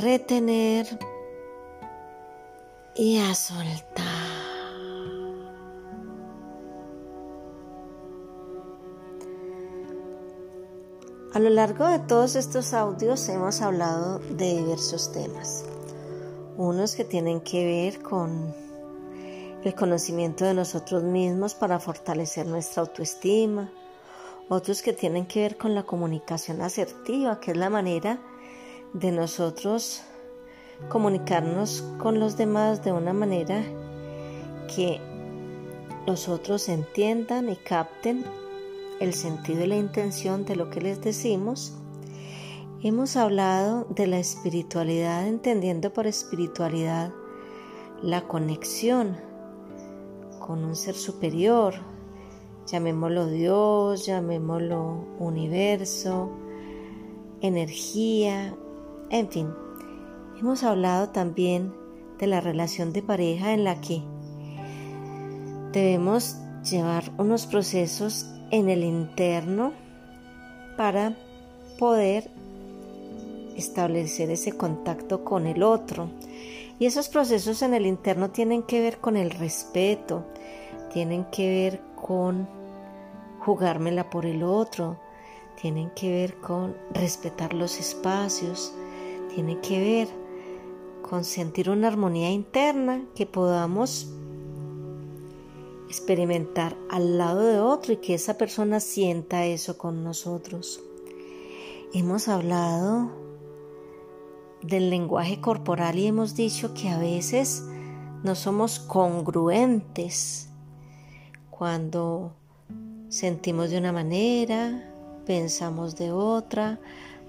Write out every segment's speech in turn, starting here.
retener y a soltar. A lo largo de todos estos audios hemos hablado de diversos temas. Unos que tienen que ver con el conocimiento de nosotros mismos para fortalecer nuestra autoestima. Otros que tienen que ver con la comunicación asertiva, que es la manera de nosotros comunicarnos con los demás de una manera que los otros entiendan y capten el sentido y la intención de lo que les decimos. Hemos hablado de la espiritualidad, entendiendo por espiritualidad la conexión con un ser superior, llamémoslo Dios, llamémoslo universo, energía, en fin. Hemos hablado también de la relación de pareja en la que debemos llevar unos procesos en el interno para poder establecer ese contacto con el otro. Y esos procesos en el interno tienen que ver con el respeto, tienen que ver con jugármela por el otro, tienen que ver con respetar los espacios, tienen que ver con sentir una armonía interna que podamos experimentar al lado de otro y que esa persona sienta eso con nosotros. Hemos hablado del lenguaje corporal y hemos dicho que a veces no somos congruentes cuando sentimos de una manera, pensamos de otra,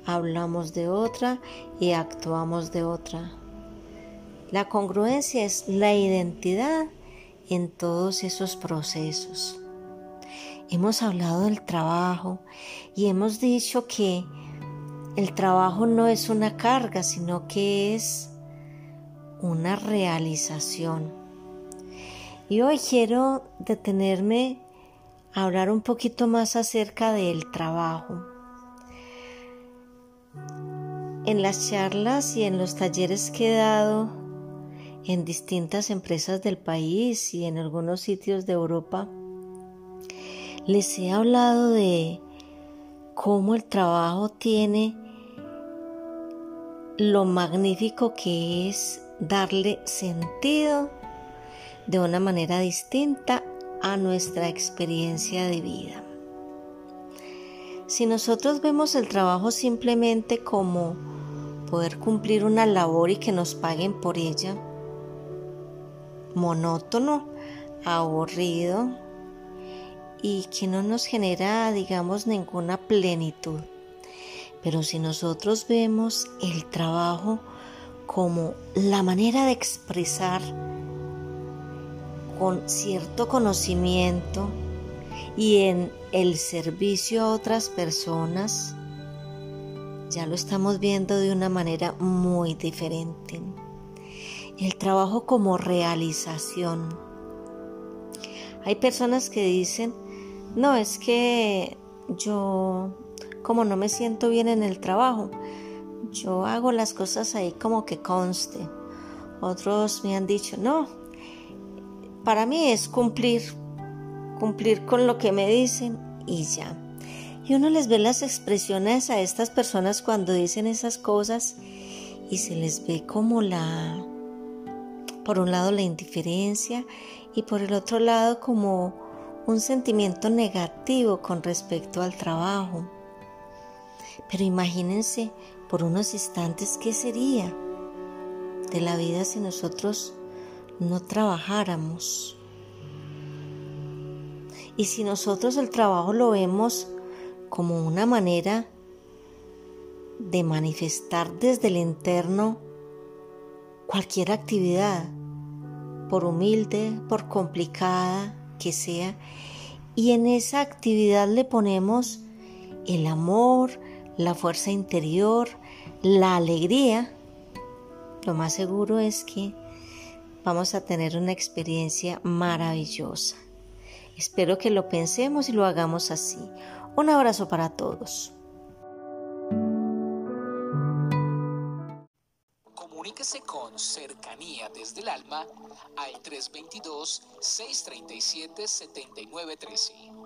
hablamos de otra y actuamos de otra. La congruencia es la identidad en todos esos procesos. Hemos hablado del trabajo y hemos dicho que el trabajo no es una carga, sino que es una realización. Y hoy quiero detenerme a hablar un poquito más acerca del trabajo. En las charlas y en los talleres que he dado en distintas empresas del país y en algunos sitios de Europa, les he hablado de cómo el trabajo tiene lo magnífico que es darle sentido de una manera distinta a nuestra experiencia de vida. Si nosotros vemos el trabajo simplemente como poder cumplir una labor y que nos paguen por ella, monótono, aburrido y que no nos genera, digamos, ninguna plenitud. Pero si nosotros vemos el trabajo como la manera de expresar con cierto conocimiento y en el servicio a otras personas, ya lo estamos viendo de una manera muy diferente el trabajo como realización. Hay personas que dicen, no, es que yo como no me siento bien en el trabajo, yo hago las cosas ahí como que conste. Otros me han dicho, no, para mí es cumplir, cumplir con lo que me dicen y ya. Y uno les ve las expresiones a estas personas cuando dicen esas cosas y se les ve como la por un lado la indiferencia y por el otro lado como un sentimiento negativo con respecto al trabajo. Pero imagínense por unos instantes qué sería de la vida si nosotros no trabajáramos. Y si nosotros el trabajo lo vemos como una manera de manifestar desde el interno cualquier actividad, por humilde, por complicada que sea, y en esa actividad le ponemos el amor, la fuerza interior, la alegría, lo más seguro es que vamos a tener una experiencia maravillosa. Espero que lo pensemos y lo hagamos así. Un abrazo para todos. Comuníquese con cercanía desde el alma al 322-637-7913.